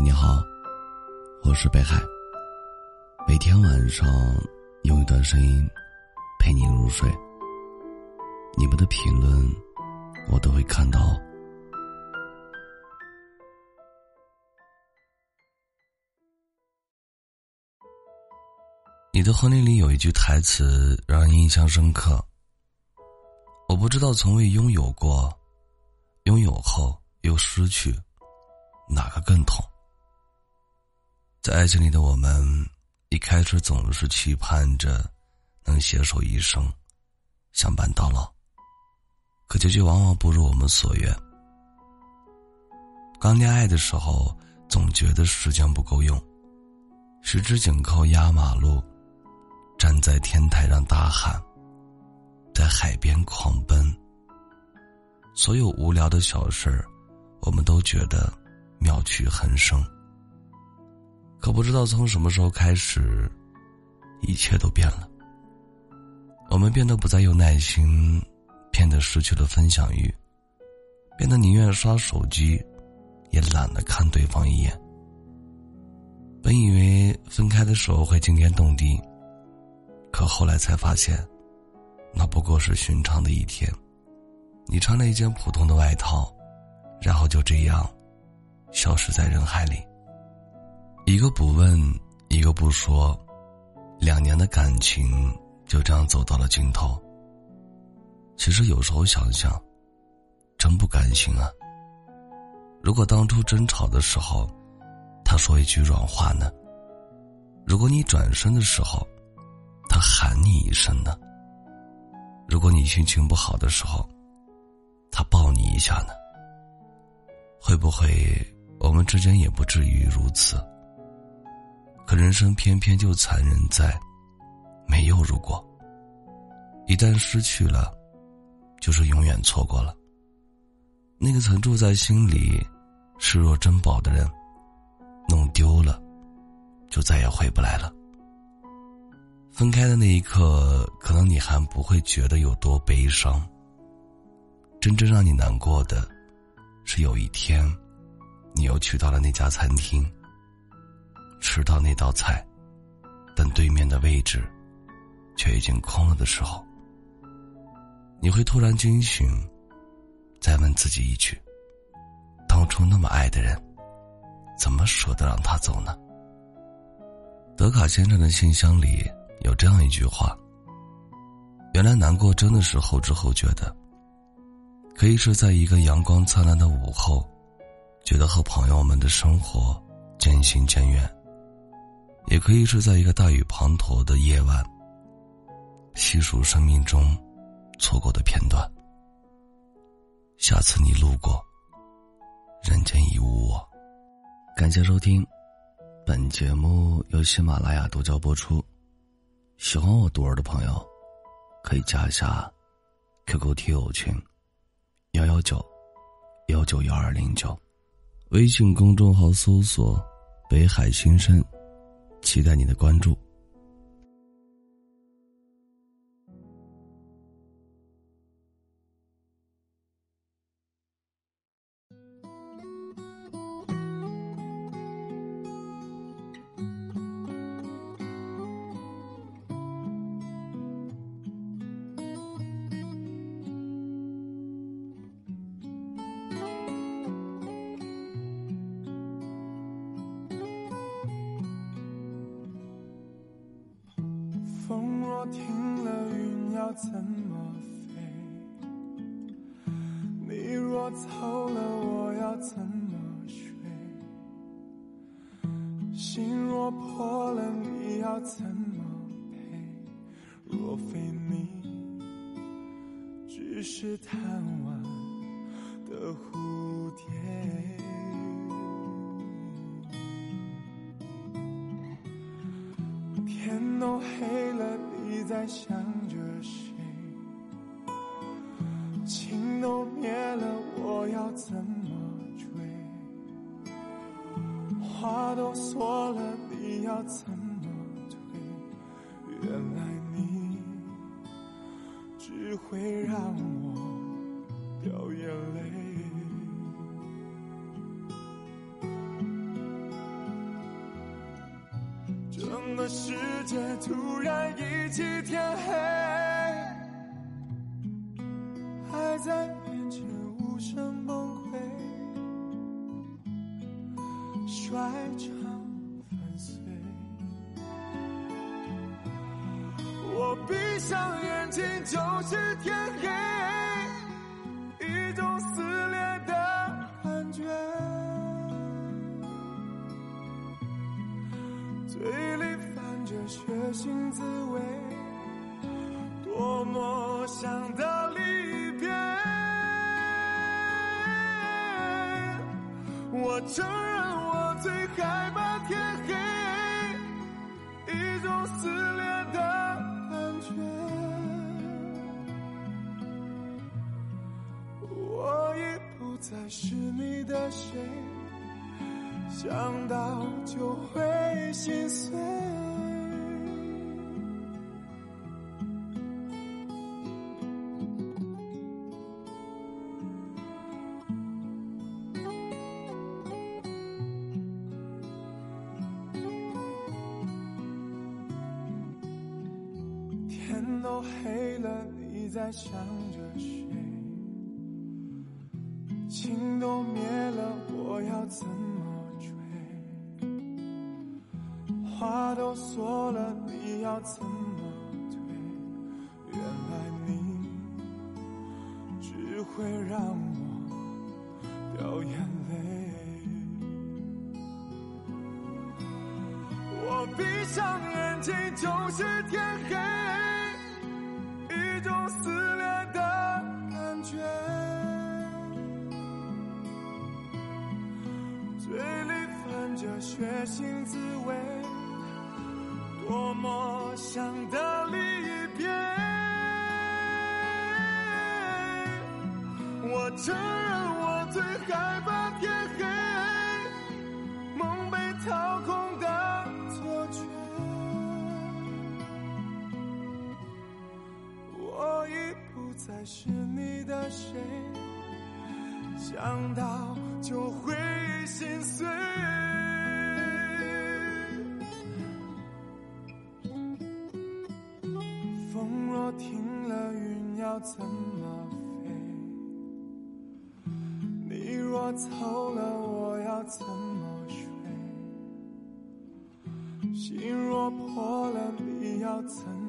你好，我是北海。每天晚上用一段声音陪你入睡。你们的评论我都会看到。你的婚礼里有一句台词让人印象深刻。我不知道从未拥有过，拥有后又失去，哪个更痛？在爱情里的我们，一开始总是期盼着能携手一生，相伴到老。可结局往往不如我们所愿。刚恋爱的时候，总觉得时间不够用，十指紧扣压马路，站在天台上大喊。在海边狂奔，所有无聊的小事儿，我们都觉得妙趣横生。可不知道从什么时候开始，一切都变了。我们变得不再有耐心，变得失去了分享欲，变得宁愿刷手机，也懒得看对方一眼。本以为分开的时候会惊天动地，可后来才发现。那不过是寻常的一天，你穿了一件普通的外套，然后就这样消失在人海里。一个不问，一个不说，两年的感情就这样走到了尽头。其实有时候想想，真不甘心啊。如果当初争吵的时候，他说一句软话呢？如果你转身的时候，他喊你一声呢？如果你心情不好的时候，他抱你一下呢？会不会我们之间也不至于如此？可人生偏偏就残忍在没有如果。一旦失去了，就是永远错过了。那个曾住在心里、视若珍宝的人，弄丢了，就再也回不来了。分开的那一刻，可能你还不会觉得有多悲伤。真正让你难过的，是有一天，你又去到了那家餐厅，吃到那道菜，但对面的位置，却已经空了的时候，你会突然惊醒，再问自己一句：当初那么爱的人，怎么舍得让他走呢？德卡先生的信箱里。有这样一句话：“原来难过真的是后知后觉的，可以是在一个阳光灿烂的午后，觉得和朋友们的生活渐行渐远；也可以是在一个大雨滂沱的夜晚，细数生命中错过的片段。下次你路过，人间已无我。”感谢收听，本节目由喜马拉雅独家播出。喜欢我独儿的朋友，可以加一下 QQ 听友群幺幺九幺九幺二零九，微信公众号搜索“北海新生”，期待你的关注。风若停了，云要怎么飞？你若走了，我要怎么睡？心若破了，你要怎么赔？若非你，只是贪玩的蝴蝶。天都黑了。你在想着谁？情都灭了，我要怎么追？花都说了，你要怎么退？原来你只会让我掉眼泪。么世界突然一起天黑？还在面前无声崩溃，摔成粉碎。我闭上眼睛就是天黑，一种撕裂的感觉。最着血腥滋味，多么想的离别。我承认我最害怕天黑，一种撕裂的感觉。我已不再是你的谁。想到就会心碎。天都黑了，你在想着谁？情都灭了，我要怎么追？话都说了，你要怎么退？原来你只会让我掉眼泪。我闭上眼睛就是天黑，一种撕裂的感觉。嘴里泛着血腥滋味，多么想的离别。我承认我最害怕天黑，是你的谁。想到就会心碎。风若停了，云要怎么飞？你若走了，我要怎么睡？心若破了，你要怎？